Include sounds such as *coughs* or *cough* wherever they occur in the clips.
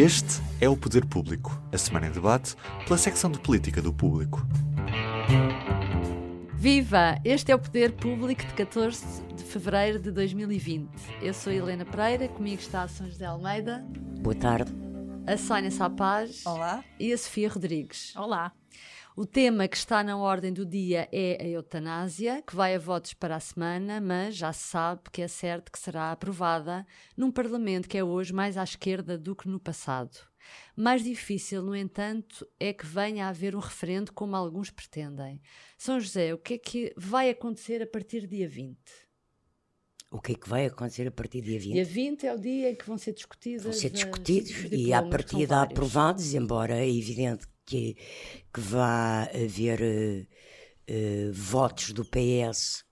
Este é o Poder Público, a semana em debate pela secção de política do público. Viva! Este é o Poder Público de 14 de fevereiro de 2020. Eu sou a Helena Pereira, comigo está a São José Almeida. Boa tarde. A Sónia Sapaz. Olá. E a Sofia Rodrigues. Olá. O tema que está na ordem do dia é a eutanásia, que vai a votos para a semana, mas já se sabe que é certo que será aprovada num Parlamento que é hoje mais à esquerda do que no passado. Mais difícil, no entanto, é que venha a haver um referendo como alguns pretendem. São José, o que é que vai acontecer a partir do dia 20? O que é que vai acontecer a partir do dia 20? Dia 20 é o dia em que vão ser discutidos. Vão ser discutidos e à partida aprovados, embora é evidente que, que vá haver uh, votos do PS,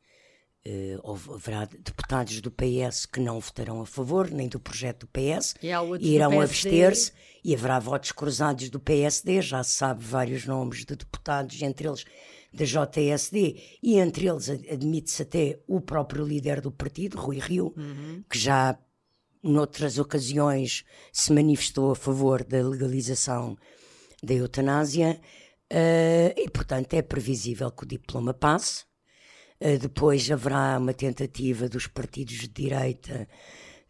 uh, ou haverá deputados do PS que não votarão a favor, nem do projeto do PS, e, e irão abster-se, e haverá votos cruzados do PSD, já se sabe vários nomes de deputados, entre eles da JSD, e entre eles admite-se até o próprio líder do partido, Rui Rio, uhum. que já noutras ocasiões se manifestou a favor da legalização da eutanásia uh, e, portanto, é previsível que o diploma passe. Uh, depois haverá uma tentativa dos partidos de direita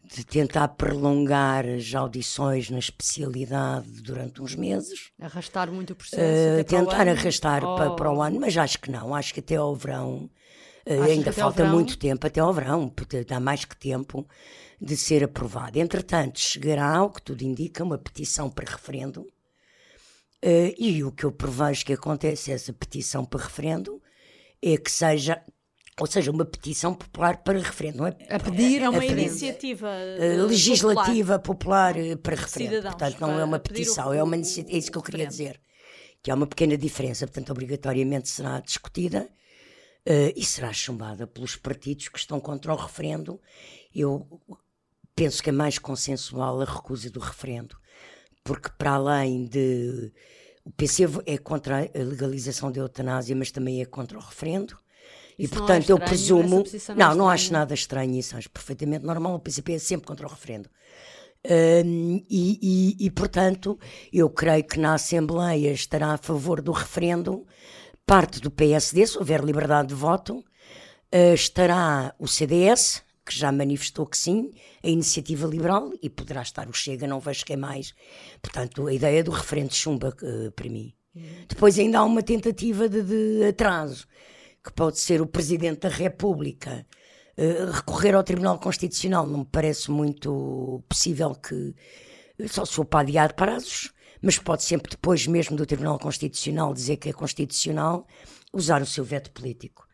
de tentar prolongar as audições na especialidade durante uns meses. Arrastar muito o processo. Uh, tentar arrastar oh. para, para, o ano, mas acho que não. Acho que até ao verão. Uh, ainda falta muito tempo até ao verão, porque dá mais que tempo de ser aprovado. Entretanto, chegará, ao que tudo indica, uma petição para referendo Uh, e o que eu prevejo que acontece, essa petição para referendo, é que seja, ou seja, uma petição popular para referendo. Não é, a pedir é uma iniciativa uh, legislativa popular, popular para referendo. Cidadãos, Portanto, não é uma petição, o, é uma iniciativa. É isso que eu queria dizer. Que há uma pequena diferença, portanto, obrigatoriamente será discutida uh, e será chumbada pelos partidos que estão contra o referendo. Eu penso que é mais consensual a recusa do referendo porque para além de. O PC é contra a legalização da eutanásia, mas também é contra o referendo. E, isso portanto, é eu presumo. Não, não, não acho nada estranho isso, acho perfeitamente normal. O PCP é sempre contra o referendo. Um, e, e, e, portanto, eu creio que na Assembleia estará a favor do referendo parte do PSD, se houver liberdade de voto, uh, estará o CDS, que já manifestou que sim, a iniciativa liberal, e poderá estar o Chega, não vejo quem mais. Portanto, a ideia do referente chumba uh, para mim. Depois ainda há uma tentativa de, de, atraso, que pode ser o Presidente da República uh, recorrer ao Tribunal Constitucional. Não me parece muito possível que, só se for para adiar prazos, mas pode sempre depois mesmo do Tribunal Constitucional dizer que é constitucional, usar o seu veto político.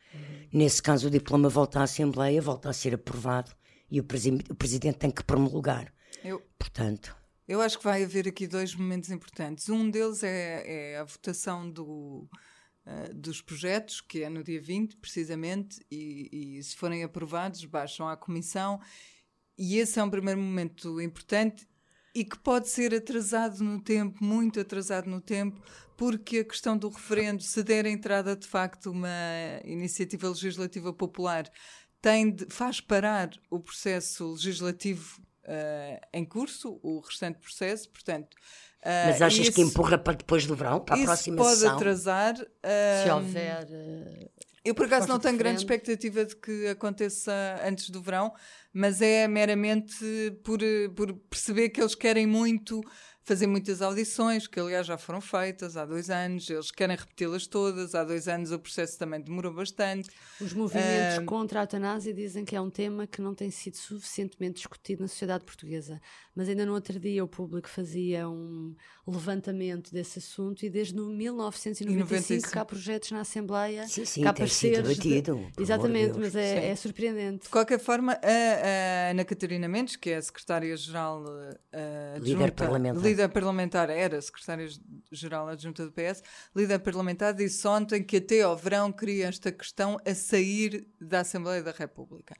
Nesse caso, o diploma volta à Assembleia, volta a ser aprovado e o, presi o Presidente tem que promulgar. Eu, Portanto. Eu acho que vai haver aqui dois momentos importantes. Um deles é, é a votação do, uh, dos projetos, que é no dia 20, precisamente, e, e se forem aprovados, baixam à Comissão. E esse é um primeiro momento importante e que pode ser atrasado no tempo, muito atrasado no tempo, porque a questão do referendo, se der entrada de facto uma iniciativa legislativa popular, tem de, faz parar o processo legislativo uh, em curso, o restante processo, portanto. Uh, Mas achas que empurra para depois do verão, para a próxima pode sessão? atrasar. Uh, se houver. eu, por acaso, não tenho grande expectativa de que aconteça antes do verão, mas é meramente por, por perceber que eles querem muito fazer muitas audições, que aliás já foram feitas há dois anos, eles querem repeti-las todas, há dois anos o processo também demorou bastante. Os movimentos uh, contra a eutanásia dizem que é um tema que não tem sido suficientemente discutido na sociedade portuguesa, mas ainda no outro dia o público fazia um levantamento desse assunto e desde 1995 que há projetos na Assembleia sim, sim, que há pareceres... De... Exatamente, mas é, é, surpreendente. De qualquer forma, a, a Ana Catarina Mendes, que é a secretária-geral uh, líder parlamentar. Líder parlamentar, era secretária-geral adjunta do PS, líder parlamentar, disse ontem que até ao verão queria esta questão a sair da Assembleia da República.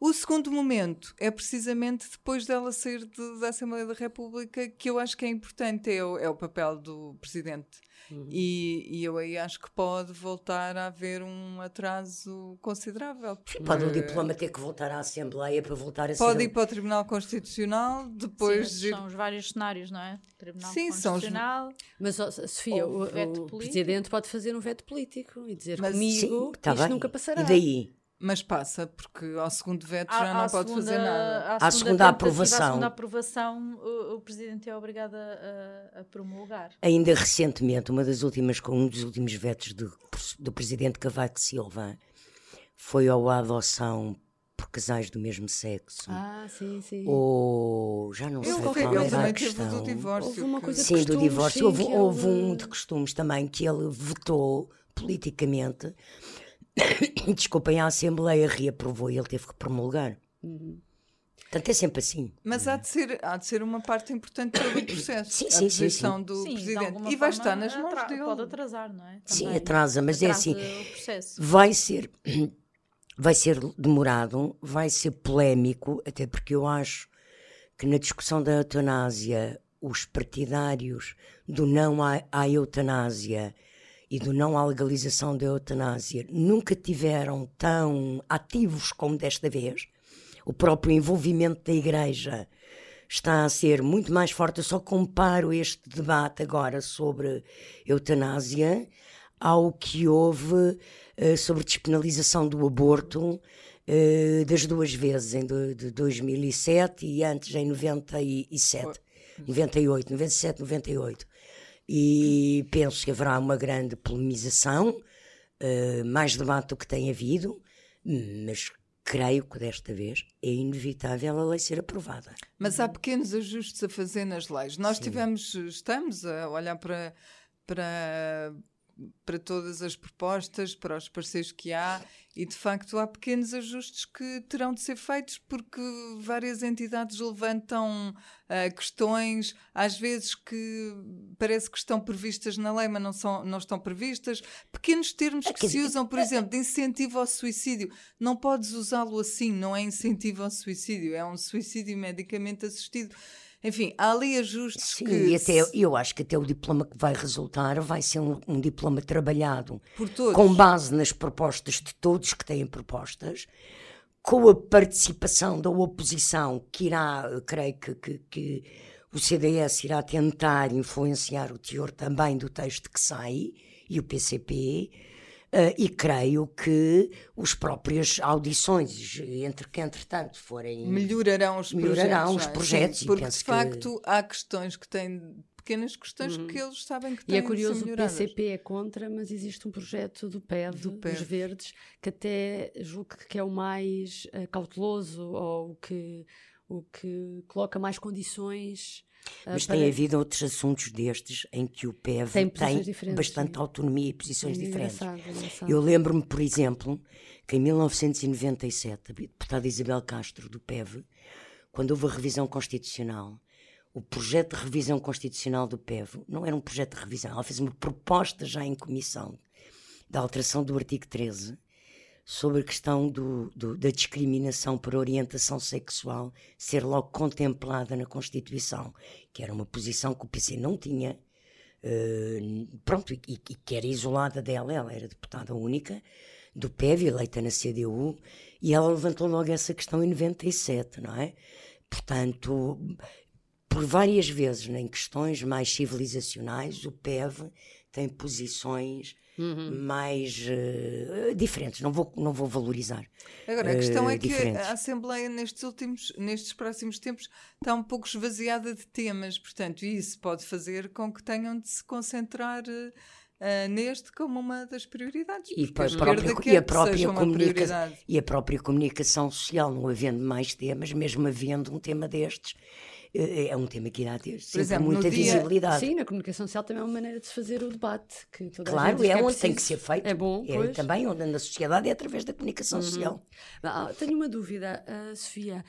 O segundo momento é precisamente depois dela sair de, da Assembleia da República, que eu acho que é importante, é o, é o papel do Presidente. Uhum. E, e, eu aí acho que pode voltar a haver um atraso considerável. Pode o diploma ter que voltar à Assembleia para voltar a Pode ser... ir para o Tribunal Constitucional, depois... Sim, são os vários cenários, não é? Tribunal Sim, Constitucional... São os... Mas, Sofia, o, o, o Presidente pode fazer um veto político e dizer Mas, comigo sim, tá isto bem. nunca passará. E daí? Mas passa, porque ao segundo veto já não pode segunda, fazer nada. À, segunda aprovação. À segunda aprovação, o, o Presidente é obrigado a, a, promulgar. Ainda recentemente, uma das últimas, um dos últimos vetos do, do Presidente Cavaco Silva foi a adoção por casais do mesmo sexo. Ah, sim, sim. Ou já não eu sei qual era a questão. Do divórcio, houve uma coisa sim, do divórcio. Sim, houve, houve um de costumes também que ele votou politicamente desculpem, a Assembleia reaprovou e ele teve que promulgar. Uhum. Portanto, é sempre assim. Mas há de ser, há de ser uma parte importante do *coughs* processo. Sim, sim, a posição sim, do sim, Presidente. E vai estar nas mãos dele. Pode atrasar, não é? Também. Sim, atrasa, mas é assim. Vai ser, *coughs* vai ser demorado, vai ser polémico, até porque eu acho que na discussão da eutanásia, os partidários do não à, à eutanásia e do não à legalização da eutanásia nunca tiveram tão ativos como desta vez. O próprio envolvimento da Igreja está a ser muito mais forte. Eu só comparo este debate agora sobre eutanásia ao que houve uh, sobre despenalização do aborto uh, das duas vezes, em de, de 2007 e antes em 97, 98, 97, 98 e penso que haverá uma grande polemização, uh, mais debate do que tem havido, mas creio que desta vez é inevitável a lei ser aprovada. Mas há pequenos ajustes a fazer nas leis. Nós Sim. tivemos, estamos a olhar para, para para todas as propostas, para os parceiros que há, e de facto há pequenos ajustes que terão de ser feitos porque várias entidades levantam uh, questões, às vezes que parece que estão previstas na lei, mas não, são, não estão previstas. Pequenos termos que se usam, por exemplo, de incentivo ao suicídio. Não podes usá-lo assim, não é incentivo ao suicídio, é um suicídio medicamente assistido. Enfim, há ali ajustes Sim, que... e até, eu acho que até o diploma que vai resultar vai ser um, um diploma trabalhado com base nas propostas de todos que têm propostas, com a participação da oposição, que irá, creio que, que, que o CDS irá tentar influenciar o teor também do texto que sai, e o PCP, Uh, e creio que os próprias audições, entre que entretanto forem. Melhorarão os melhorarão projetos. Os projetos Sim, porque de facto que... há questões que têm pequenas questões uhum. que eles sabem que têm E é curioso, o PCP é contra, mas existe um projeto do PEV, do PEV. dos Verdes, que até julgo que é o mais uh, cauteloso ou que, o que coloca mais condições Mas para... tem havido outros assuntos destes em que o PEV tem, tem bastante sim. autonomia e posições é diferentes. Engraçado, engraçado. Eu lembro-me, por exemplo, que em 1997, a deputada Isabel Castro, do PEV, quando houve a revisão constitucional, o projeto de revisão constitucional do PEV não era um projeto de revisão, ela fez uma proposta já em comissão da alteração do artigo 13 sobre a questão do, do, da discriminação por orientação sexual ser logo contemplada na Constituição, que era uma posição que o PC não tinha, uh, pronto, e, e, que era isolada dela, ela era deputada única do PEV, eleita na CDU, e ela levantou logo essa questão em 97, não é? Portanto, por várias vezes, em questões mais civilizacionais, o PEV tem posições uhum. mais uh, diferentes, não vou, não vou valorizar. Agora, a questão uh, é que diferentes. a Assembleia nestes últimos, nestes próximos tempos, está um pouco esvaziada de temas, portanto, isso pode fazer com que tenham de se concentrar. Uh, neste como uma das prioridades. E, a própria, e, a própria comunica e a própria comunicação social, não havendo mais temas, mesmo havendo um tema destes, eh, é um tema que irá ter sempre exemplo, muita dia, visibilidade. Sim, na comunicação social também é uma maneira de se fazer o debate. Que claro, é, é onde tem que ser feito. É bom, é pois. também onde na sociedade é através da comunicação uhum. social. Ah, tenho uma dúvida, uh, Sofia.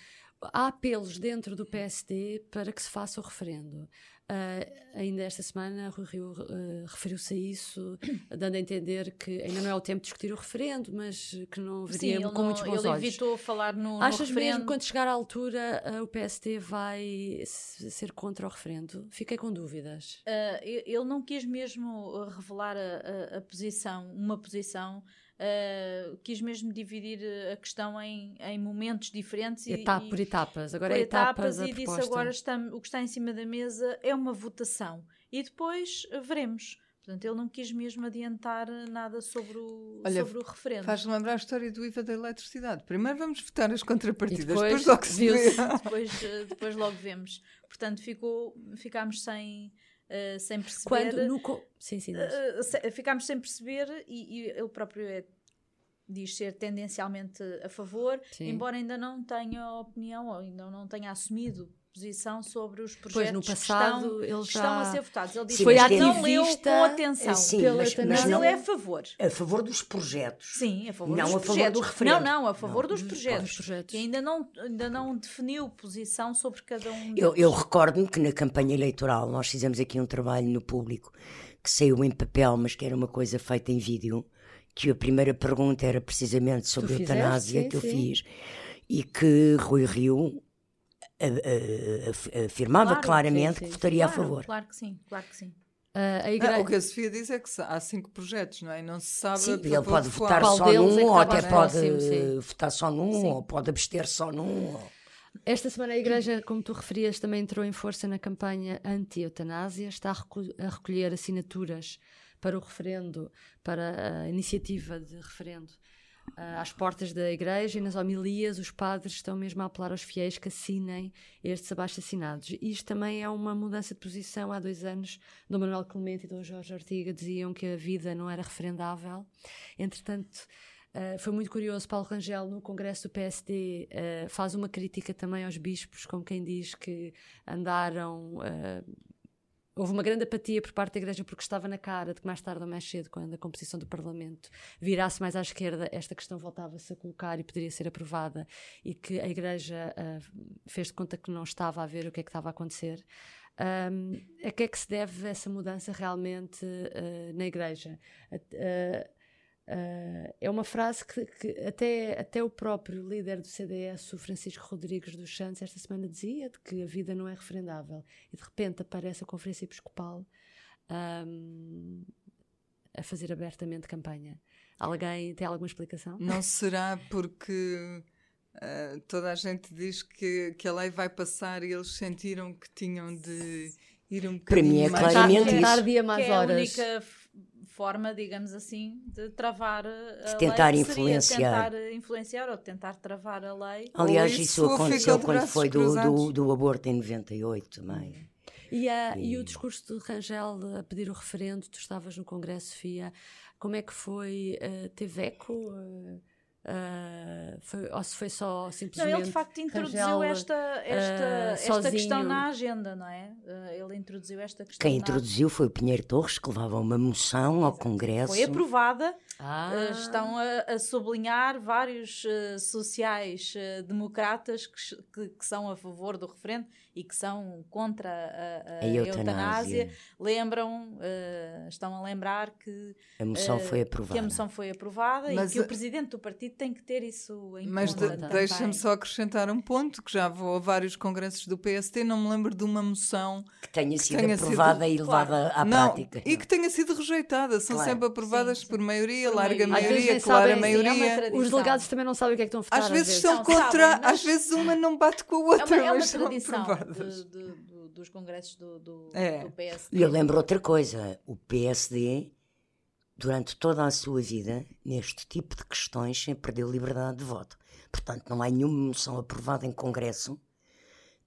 Há apelos dentro do PSD para que se faça o referendo. Uh, ainda esta semana, Rui Rio uh, referiu-se a isso, *coughs* dando a entender que ainda não é o tempo de discutir o referendo, mas que não veria Sim, com não, muitos bons ele olhos. Ele evitou falar no, Achas no mesmo que quando chegar à altura uh, o PSD vai ser contra o referendo? Fiquei com dúvidas. ele não quis mesmo revelar a, a, a posição, uma posição Uh, quis mesmo dividir a questão em, em momentos diferentes Etapa e, por etapas, agora por é etapas, etapas e disse agora está, o que está em cima da mesa é uma votação e depois veremos. Portanto, ele não quis mesmo adiantar nada sobre o, Olha, sobre o referendo. Faz lembrar a história do IVA da eletricidade. Primeiro vamos votar as contrapartidas, depois, depois logo se vê. depois, depois logo vemos. Portanto, ficou, ficámos sem, uh, sem perceber. Quando no. Sim, sim. Uh, ficámos sem perceber e, e ele próprio é, diz ser tendencialmente a favor, sim. embora ainda não tenha opinião ou ainda não tenha assumido posição sobre os projetos pois, no passado, que, estão, já... estão a ser votados. Ele disse foi que não leu com atenção. Sim, pela mas, mas ele é a favor. A favor dos projetos. Sim, a favor não dos a projetos. favor do referendo. Não, não, a favor não, dos, projetos. dos projetos. Que ainda não, ainda não definiu posição sobre cada um Eu, eu recordo-me que na campanha eleitoral nós fizemos aqui um trabalho no público que saiu em papel, mas que era uma coisa feita em vídeo, que a primeira pergunta era precisamente sobre a eutanásia sim, que eu sim. fiz e que Rui Rio afirmava claro, claramente sim, sim. que votaria claro, a favor. Claro que sim, claro que sim. Uh, igreja... ah, o que a Sofia diz é que há cinco projetos, não é? Não se sabe. Sim, ele pode votar só num, é ou até pode votar só num, sim. ou pode abster só num. Ou... Esta semana a Igreja, como tu referias, também entrou em força na campanha anti-eutanásia, está a recolher assinaturas para o referendo, para a iniciativa de referendo uh, às portas da igreja e nas homilias os padres estão mesmo a apelar aos fiéis que assinem estes abaixo-assinados. Isto também é uma mudança de posição. Há dois anos, Dom Manuel Clemente e Dom Jorge Ortiga diziam que a vida não era referendável. Entretanto, Uh, foi muito curioso, Paulo Rangel, no Congresso do PSD, uh, ah, faz uma crítica também aos bispos, como quem diz que andaram uh, Houve uma grande apatia por parte da Igreja porque estava na cara de que mais tarde ou mais cedo, quando a composição do Parlamento virasse mais à esquerda, esta questão voltava-se a colocar e poderia ser aprovada e que a Igreja uh, fez de conta que não estava a ver o que é que estava a acontecer. Um, a que é que se deve essa mudança realmente uh, na Igreja? Uh, Uh, é uma frase que, que, até, até o próprio líder do CDS, o Francisco Rodrigues dos Santos, esta semana dizia de que a vida não é referendável. E de repente aparece a Conferência Episcopal um, a fazer abertamente campanha. Alguém tem alguma explicação? Não *laughs* será porque uh, toda a gente diz que, que a lei vai passar e eles sentiram que tinham de ir um bocadinho Para mim é mais claramente mais tarde mais que horas. É a única forma, digamos assim, de travar a de tentar lei, influenciar. tentar influenciar ou tentar travar a lei. Aliás, isso, isso aconteceu quando foi do, do, do, aborto em 98 também. E, a, e... e o discurso de Rangel a pedir o referendo, tu estavas no Congresso, Fia, como é que foi? Uh, teve eco? Uh, Uh, foi, ou se foi só simplesmente. Não, ele de facto introduziu esta, esta, uh, esta questão na agenda, não é? Uh, ele introduziu esta questão. Quem introduziu foi o Pinheiro Torres, que levava uma moção ao Congresso. Foi aprovada. Ah. estão a, a, sublinhar vários sociais-democratas que, que, que, são a favor do referendo e que são contra a, a, a eutanásia. eutanásia. Lembram, estão a lembrar que a moção foi aprovada. Que a moção foi aprovada Mas e que o presidente do partido tem que ter isso em Mas conta. Mas de, deixa-me só acrescentar um ponto, que já vou a vários congressos do PST, não me lembro de uma moção que tenha sido que tenha aprovada sido, e levada claro, à não, prática. E que tenha sido rejeitada. São claro. sempre aprovadas sim, sim. por maioria, por larga maioria, clara maioria. É Os delegados também não sabem o que é que estão a votar. Às vezes, às vezes. são não, contra, sabem, às vezes uma não bate com a outra. É uma, é uma tradição de, de, de, dos congressos do, do, é. do PSD. E eu lembro outra coisa, o PSD durante toda a sua vida, neste tipo de questões, sempre perdeu liberdade de voto. Portanto, não há nenhuma moção aprovada em Congresso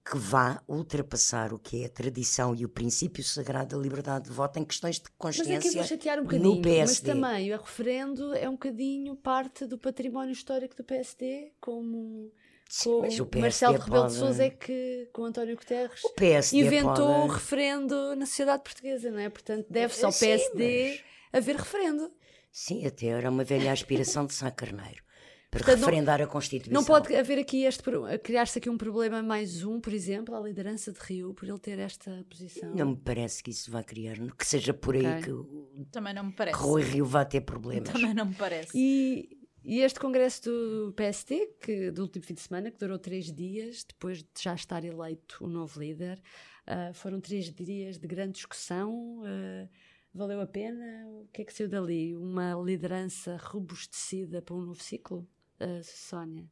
que vá ultrapassar o que é a tradição e o princípio sagrado da liberdade de voto em questões de consciência mas aqui vou chatear um bocadinho, no PSD. Mas também o referendo é um bocadinho parte do património histórico do PSD, como Sim, mas o Marcelo Rebelo de Sousa é que, com António Guterres, PSD inventou pode... o referendo na sociedade portuguesa, não é? Portanto, deve-se ao PSD Sim, mas... haver referendo. Sim, até era uma velha aspiração de Sá Carneiro *laughs* para Portanto, referendar não, a Constituição. Não pode haver aqui este criar-se aqui um problema mais um, por exemplo, à liderança de Rio, por ele ter esta posição. Não me parece que isso vá criar, que seja por aí okay. que também não me parece. Rui Rio vá ter problemas. Também não me parece. E, e este congresso do PST, que do último fim de semana, que durou três dias, depois de já estar eleito o novo líder, uh, foram três dias de grande discussão. Uh, valeu a pena? O que é que saiu dali? Uma liderança robustecida para um novo ciclo? uh, Sónia?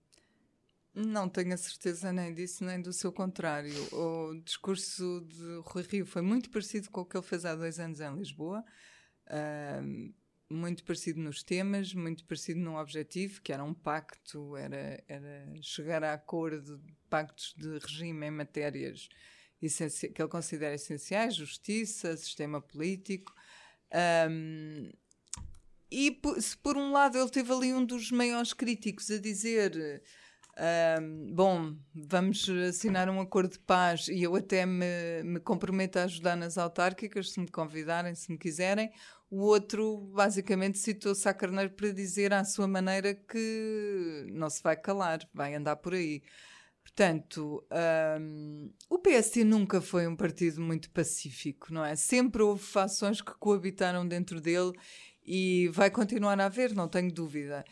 Não tenho a certeza nem disso nem do seu contrário. O discurso de Rui Rio foi muito parecido com o que ele fez há dois anos em Lisboa. Uh, muito parecido nos temas, muito parecido no objetivo, que era um pacto, era, era chegar a acordo de pactos de regime em matérias que ele considera essenciais, justiça, sistema político. Um, e se por um lado ele teve ali um dos maiores críticos a dizer um, bom, vamos assinar um acordo de paz e eu até me, me comprometo a ajudar nas autárquicas se me convidarem, se me quiserem. O outro basicamente citou Sá Carneiro para dizer à sua maneira que não se vai calar, vai andar por aí. Portanto, um, o PSD nunca foi um partido muito pacífico, não é? Sempre houve fações que coabitaram dentro dele e vai continuar a haver, não tenho dúvida.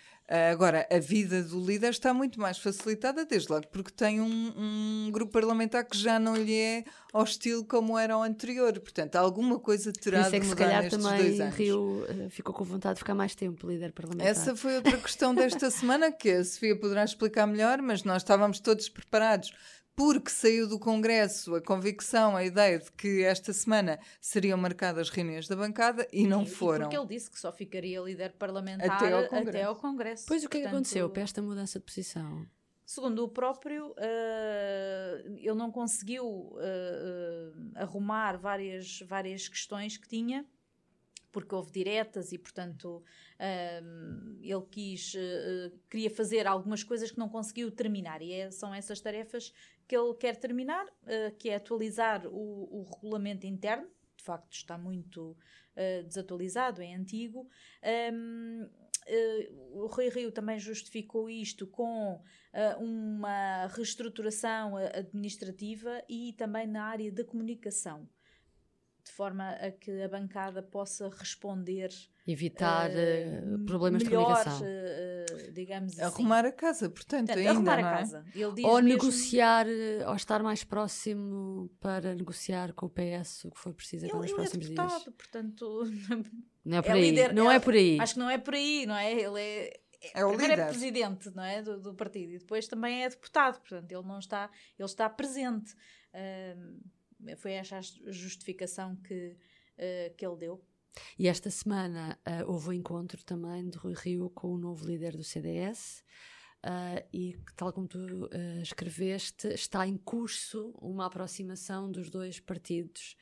Agora, a vida do líder está muito mais facilitada, desde logo porque tem um, um, grupo parlamentar que já não lhe é hostil como era o anterior. Portanto, alguma coisa terá Isso é que de mudar se calhar nestes também dois anos. Rio uh, ficou com vontade de ficar mais tempo líder parlamentar. Essa foi outra questão desta *laughs* semana que a Sofia poderá explicar melhor, mas nós estávamos todos preparados porque saiu do Congresso a convicção, a ideia de que esta semana seriam marcadas reuniões da bancada e não e, foram. E porque ele disse que só ficaria líder parlamentar até ao Congresso. Até ao Congresso. Pois o que é que aconteceu para esta mudança de posição? Segundo o próprio, uh, ele não conseguiu uh, uh, arrumar várias, várias questões que tinha porque houve diretas e, portanto, ele quis, uh, queria fazer algumas coisas que não conseguiu terminar. E é, são essas tarefas que ele quer terminar, uh, que é atualizar o, o, regulamento interno, de facto está muito uh, desatualizado, é antigo. Um, o Rui Rio também justificou isto com uma reestruturação administrativa e também na área da comunicação de forma a que a bancada possa responder evitar uh, problemas melhor, de comunicação uh, digamos assim. arrumar a casa portanto, portanto ainda, arrumar a é? casa ou mesmo... negociar ou estar mais próximo para negociar com o PS o que for preciso agora nos próximos é deputado, dias portanto *laughs* não é por é aí líder, não é, é, por aí acho que não é por aí não é ele é é o líder. é presidente não é do, do, partido e depois também é deputado portanto ele não está ele está presente uh, foi essa a justificação que, uh, que ele deu. E esta semana uh, houve o um encontro também de Rui Rio com o novo líder do CDS. Uh, e tal como tu uh, escreveste, está em curso uma aproximação dos dois partidos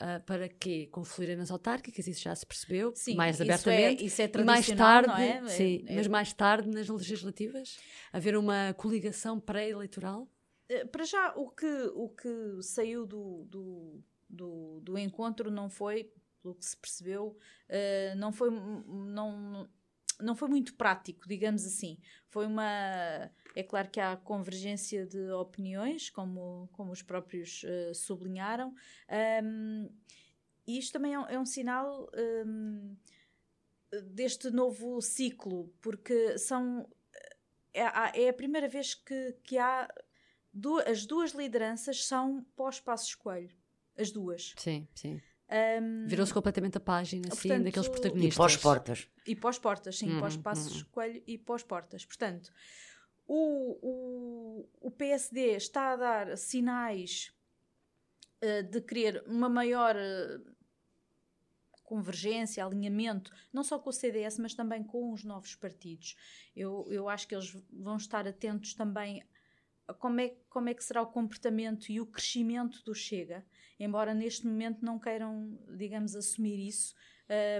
uh, para que confluírem nas autárquicas, isso já se percebeu sim, mais abertamente. Isso é, isso é e mais tarde, é? sim, é, é. mas mais tarde nas legislativas, haver uma coligação pré-eleitoral? Eh, para já, o que, o que saiu do, do, do, do encontro não foi, pelo que se percebeu, uh, não foi. Não, não foi muito prático, digamos assim. Foi uma. É claro que há convergência de opiniões, como, como os próprios uh, sublinharam. Um, e isto também é um, é um sinal um, deste novo ciclo, porque são. É, é a primeira vez que, que há du as duas lideranças são pós-Passos Coelho. As duas. Sim, sim. Um, Virou-se completamente a página, sim, portanto, daqueles protagonistas. E pós-portas. E pós-portas, sim, uhum, pós-Passos uhum. Coelho e pós-portas. Portanto, o, o, o PSD está a dar sinais uh, de querer uma maior uh, convergência, alinhamento, não só com o CDS, mas também com os novos partidos. Eu, eu acho que eles vão estar atentos também como é, como é que será o comportamento e o crescimento do Chega, embora neste momento não queiram, digamos, assumir isso,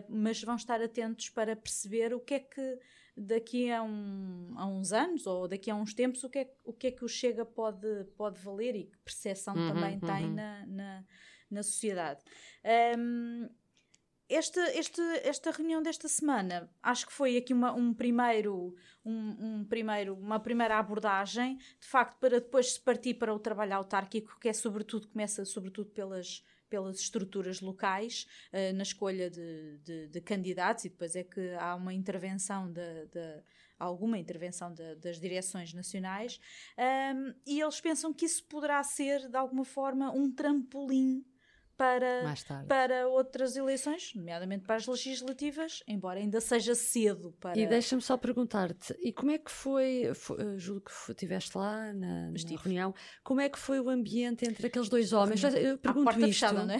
mas vão estar atentos para perceber o que é que daqui a, um, a uns anos ou daqui a uns tempos o que é, o que, é que o Chega pode, pode valer e que percepção uhum, também uhum. tem na, na, na sociedade. Um, esta, esta reunião desta semana acho que foi aqui uma, um primeiro, um, um, primeiro, uma primeira abordagem, de facto, para depois se partir para o trabalho autárquico, que é sobretudo, começa sobretudo pelas, pelas estruturas locais uh, na escolha de, de, de, candidatos e depois é que há uma intervenção de, de alguma intervenção das direções nacionais. Um, e eles pensam que isso poderá ser de alguma forma um trampolim para, para outras eleições, nomeadamente para as legislativas, embora ainda seja cedo para. E deixa-me só perguntar-te, e como é que foi, foi eh, julgo que estiveste lá na, na reunião, como é que foi o ambiente entre aqueles dois homens? Eu pergunto isto. Fechada, não é?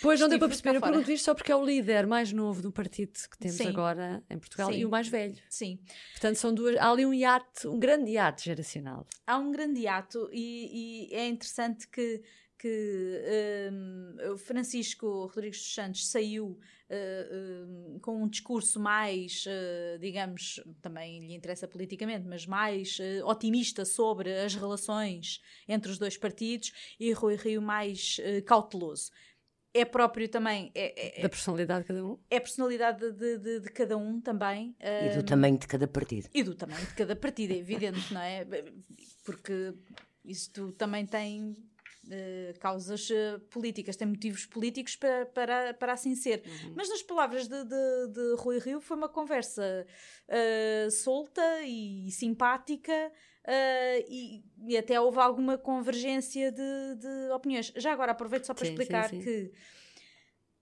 Pois não deu para perceber, eu pergunto isto só porque é o líder mais novo do partido que temos Sim. agora em Portugal Sim. e o mais velho. Sim. Portanto, são duas. Há ali um hiato, um grande hiato geracional. Há um grande hiato e, e é interessante que que um, Francisco Rodrigues dos Santos saiu uh, um, com um discurso mais, uh, digamos, também lhe interessa politicamente, mas mais uh, otimista sobre as relações entre os dois partidos e Rui Rio mais cauteloso. É próprio também. É, é, da personalidade de cada um? É a personalidade de, de, de cada um também. E do tamanho de cada partido. E do tamanho de cada partido, é evidente, não é? Porque isto também tem uh, causas uh, políticas, tem motivos políticos para, para, para assim ser. Uhum. Mas nas palavras de, de, de, Rui Rio foi uma conversa uh, solta e simpática. E, e, até houve alguma convergência de, de, opiniões. Já agora aproveito só para sim, explicar sim, sim. que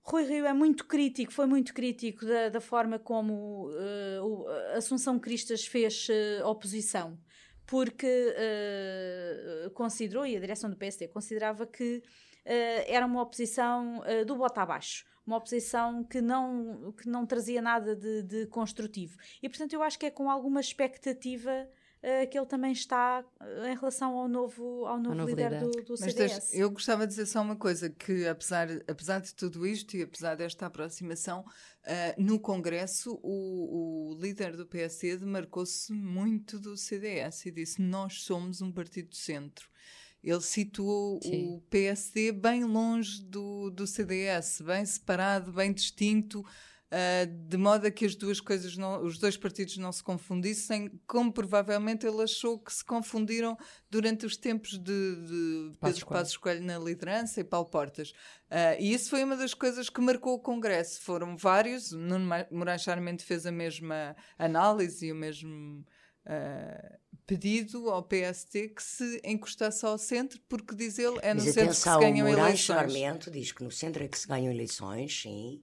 Rui Rio é muito crítico, foi muito crítico da, da forma como uh, Assunção Cristas fez uh, oposição porque uh, considerou, e a direção do PSD considerava que uh, era uma oposição uh, do bota abaixo, uma oposição que não, que não trazia nada de, de construtivo. E, portanto, eu acho que é com alguma expectativa uh, que ele também está uh, em relação ao novo, ao novo, novo líder, líder, do, do Mas CDS. eu gostava de dizer só uma coisa, que apesar, apesar de tudo isto e apesar desta aproximação, uh, no Congresso o, o líder do PSD demarcou-se muito do CDS e disse nós somos um partido de centro. Ele situou Sim. o PSD bem longe do, do CDS, bem separado, bem distinto, Uh, de modo a que as duas coisas, não, os dois partidos não se confundissem, como provavelmente ele achou que se confundiram durante os tempos de, de Pedro Passos Coelho na liderança e Paulo Portas. Uh, e isso foi uma das coisas que marcou o Congresso. Foram vários, Nuno Moraes Charmente fez a mesma análise e o mesmo uh, pedido ao PST que se encostasse ao centro, porque diz ele, é no Mas centro atenção, que se ganham Moraes eleições. Charmente diz que no centro é que se ganham eleições, sim,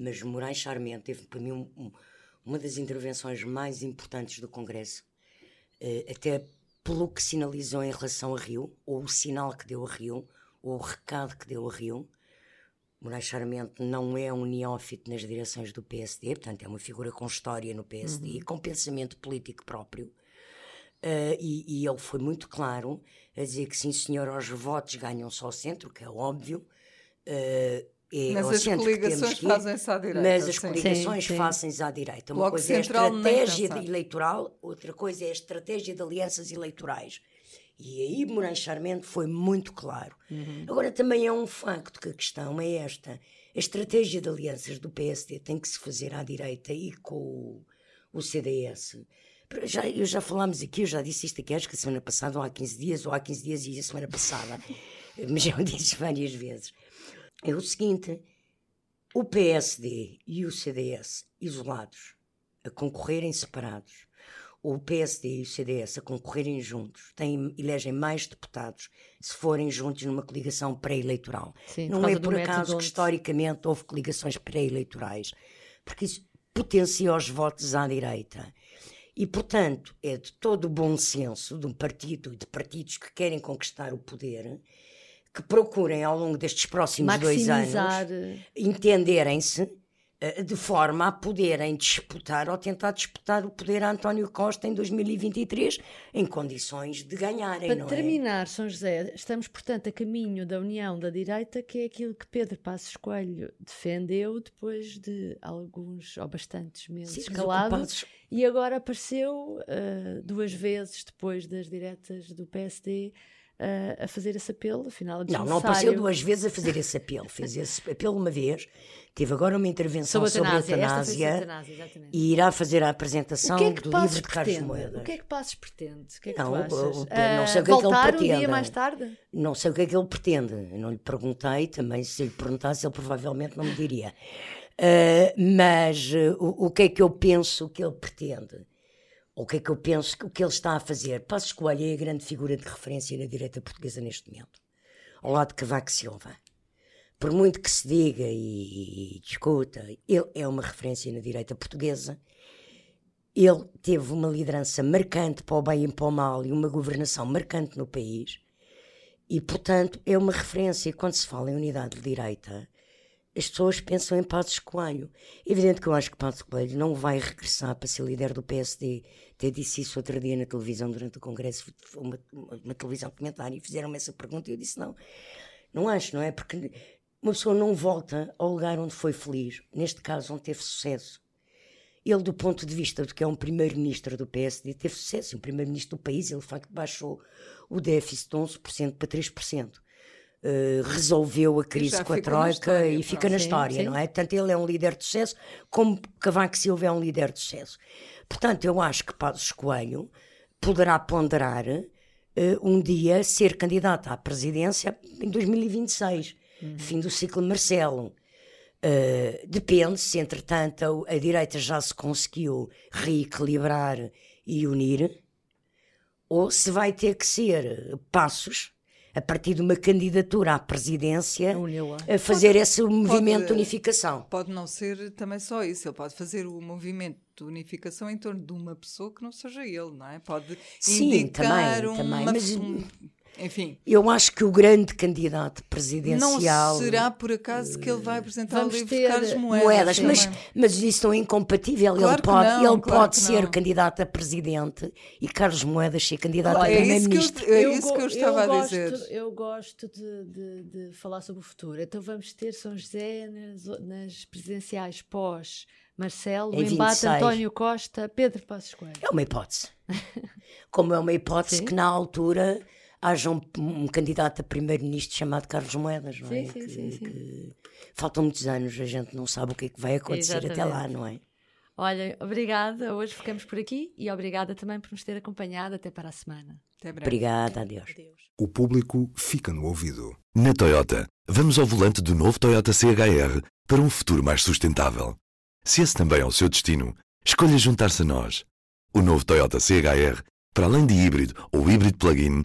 mas Moraes Charmente teve para mim um, um, uma das intervenções mais importantes do Congresso, uh, até pelo que sinalizou em relação a Rio, ou o sinal que deu a Rio, ou o recado que deu a Rio. Moraes Charmente não é um neófito nas direções do PSD, portanto é uma figura com história no PSD, uhum. com pensamento político próprio. Uh, e, e, ele foi muito claro a dizer que sim, senhor, os votos ganham só o centro, que é óbvio. Uh, é mas as coligações fazem-se à direita. Mas as coligações fazem-se à direita. Uma Bloco coisa é a estratégia eleitoral, outra coisa é a estratégia de alianças eleitorais. E aí Moraes Charmente foi muito claro. Uhum. Agora também é um facto que a questão é esta. A estratégia de alianças do PSD tem que se fazer à direita e com o, o CDS. Já, eu já falámos aqui, eu já disse isto aqui, acho que a semana passada, ou há 15 dias, ou há 15 dias e a semana passada. *laughs* Mas já o disse várias vezes é o seguinte: o PSD e o CDS isolados, a concorrerem separados, o PSD e o CDS a concorrerem juntos, têm, elegem mais deputados se forem juntos numa coligação pré-eleitoral. Não é por acaso que historicamente houve coligações pré-eleitorais, porque isso potencia os votos à direita. E, portanto, é de todo o bom senso de um partido e de partidos que querem conquistar o poder que procurem ao longo destes próximos dois anos entenderem-se, eh, de forma a poderem disputar ou tentar disputar o poder a António Costa em 2023 em condições de ganharem. Para é? terminar, é? São José, estamos, portanto, a caminho da união da direita, que é aquilo que Pedro Passos Coelho defendeu depois de alguns ou bastantes meses Sim, calado e agora apareceu uh, duas vezes depois das diretas do PSD a fazer esse apelo, afinal Não, não apareceu duas vezes a fazer *laughs* esse apelo. Fez esse apelo uma vez, teve agora uma intervenção sobre a eutanásia, e irá fazer a apresentação é que do livro de Carlos Moedas. O que é que Passos pretende? O que é que não, tu achas? não sei o que é que ele pretende. um dia mais tarde? Não sei o que é que ele pretende. Eu não lhe perguntei, também se lhe perguntasse ele provavelmente não me diria. Uh, mas uh, o, o que é que eu penso que ele pretende? O que é que eu penso que o que ele está a fazer? Passos Coelho é a grande figura de referência na direita portuguesa neste momento, ao lado de Cavaco Silva. Por muito que se diga e, e discuta, ele é uma referência na direita portuguesa. Ele teve uma liderança marcante para o bem e para o mal e uma governação marcante no país. E, portanto, é uma referência. Quando se fala em unidade de direita, as pessoas pensam em Passos Coelho. Evidente que eu acho que Passos Coelho não vai regressar para ser líder do PSD. Até disse isso outro dia na televisão, durante o congresso, uma, uma televisão comentária, e fizeram-me essa pergunta e eu disse não, não acho, não é? Porque uma pessoa não volta ao lugar onde foi feliz, neste caso onde teve sucesso. Ele, do ponto de vista do que é um primeiro-ministro do PSD, teve sucesso. Um primeiro-ministro do país, ele, de facto, baixou o déficit de 11% para 3%. Uh, resolveu a crise com a Troika e fica na história, sim. não é? Tanto ele é um líder de sucesso, como Cavaco Silva é um líder de sucesso. Portanto, eu acho que Passos Coelho poderá ponderar uh, um dia ser candidato à presidência em 2026, uhum. fim do ciclo Marcelo. Uh, depende se, entretanto, a direita já se conseguiu reequilibrar e unir, ou se vai ter que ser passos a partir de uma candidatura à presidência, a fazer pode, esse movimento pode, de unificação. Pode não ser também só isso, ele pode fazer o movimento de unificação em torno de uma pessoa que não seja ele, não é? Pode Sim, indicar também, também, mas, um, enfim. Eu acho que o grande candidato presidencial. Não será por acaso que ele vai apresentar o livro ter... de Carlos Moedas. Moedas mas, mas isso não é incompatível. Claro ele pode, não, ele claro pode ser não. candidato a presidente e Carlos Moedas ser candidato Olha, a primeiro-ministro. É, é isso que eu estava eu a dizer. Gosto, eu gosto de, de, de, falar sobre o futuro. Então vamos ter São José nas, nas presidenciais pós. Marcelo, em embate António Costa, Pedro Passos Coelho. É uma hipótese. Como é uma hipótese Sim. que na altura haja um, um candidato a primeiro-ministro chamado Carlos Moedas, não é? Sim, sim, que, sim, sim. faltam muitos anos, a gente não sabe o que é que vai acontecer Exatamente. até lá, não é? Olha, obrigada. Hoje ficamos por aqui e obrigada também por nos ter acompanhado. Até para a semana. Até breve. Obrigada, adeus. adeus. O público fica no ouvido. Na Toyota, vamos ao volante do novo Toyota CHR para um futuro mais sustentável. Se esse também é o seu destino, escolha juntar-se a nós. O novo Toyota CHR, para além de híbrido ou híbrido plug-in,